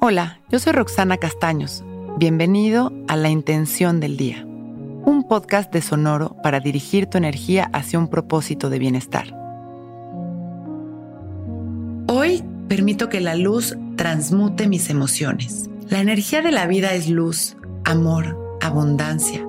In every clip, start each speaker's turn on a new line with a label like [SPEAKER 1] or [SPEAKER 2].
[SPEAKER 1] Hola, yo soy Roxana Castaños. Bienvenido a La Intención del Día, un podcast de Sonoro para dirigir tu energía hacia un propósito de bienestar. Hoy permito que la luz transmute mis emociones. La energía de la vida es luz, amor, abundancia,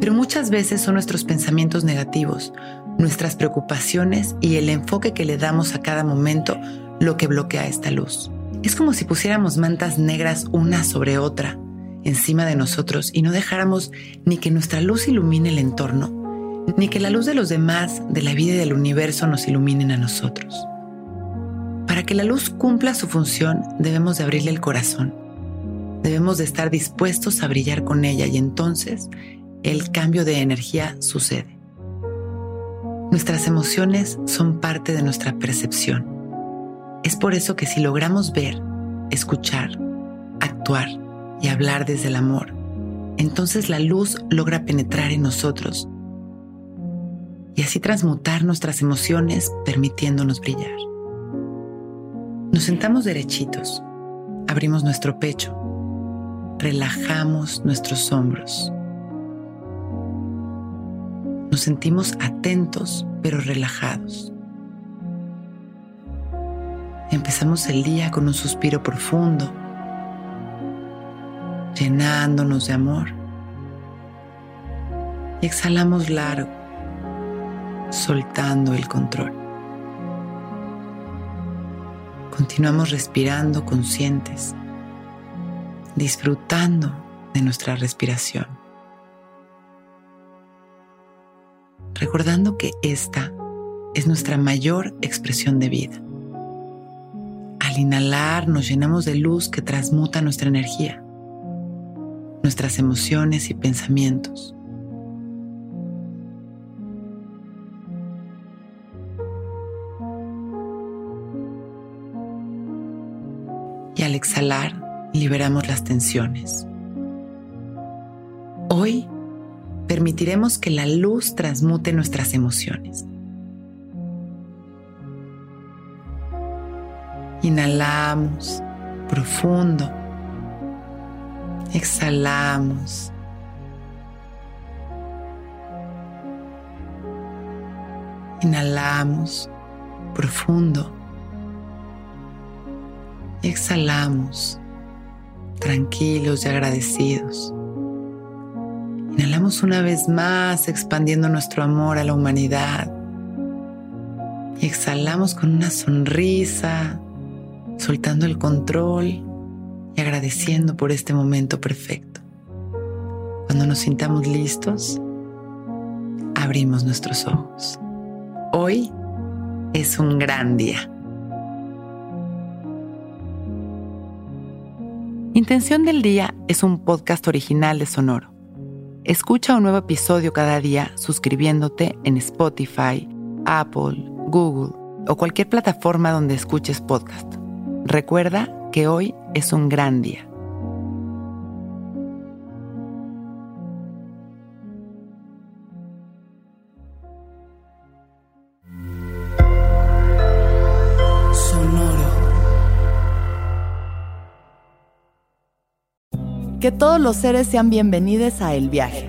[SPEAKER 1] pero muchas veces son nuestros pensamientos negativos, nuestras preocupaciones y el enfoque que le damos a cada momento lo que bloquea esta luz. Es como si pusiéramos mantas negras una sobre otra encima de nosotros y no dejáramos ni que nuestra luz ilumine el entorno, ni que la luz de los demás, de la vida y del universo nos iluminen a nosotros. Para que la luz cumpla su función, debemos de abrirle el corazón. Debemos de estar dispuestos a brillar con ella y entonces el cambio de energía sucede. Nuestras emociones son parte de nuestra percepción. Es por eso que si logramos ver, escuchar, actuar y hablar desde el amor, entonces la luz logra penetrar en nosotros y así transmutar nuestras emociones permitiéndonos brillar. Nos sentamos derechitos, abrimos nuestro pecho, relajamos nuestros hombros nos sentimos atentos pero relajados. Empezamos el día con un suspiro profundo, llenándonos de amor. Y exhalamos largo, soltando el control. Continuamos respirando conscientes, disfrutando de nuestra respiración. recordando que esta es nuestra mayor expresión de vida. Al inhalar nos llenamos de luz que transmuta nuestra energía, nuestras emociones y pensamientos. Y al exhalar liberamos las tensiones. Hoy permitiremos que la luz transmute nuestras emociones. Inhalamos profundo. Exhalamos. Inhalamos profundo. Exhalamos tranquilos y agradecidos. Inhalamos una vez más, expandiendo nuestro amor a la humanidad. Y exhalamos con una sonrisa, soltando el control y agradeciendo por este momento perfecto. Cuando nos sintamos listos, abrimos nuestros ojos. Hoy es un gran día. Intención del Día es un podcast original de Sonoro. Escucha un nuevo episodio cada día suscribiéndote en Spotify, Apple, Google o cualquier plataforma donde escuches podcast. Recuerda que hoy es un gran día.
[SPEAKER 2] Que todos los seres sean bienvenidos a El Viaje.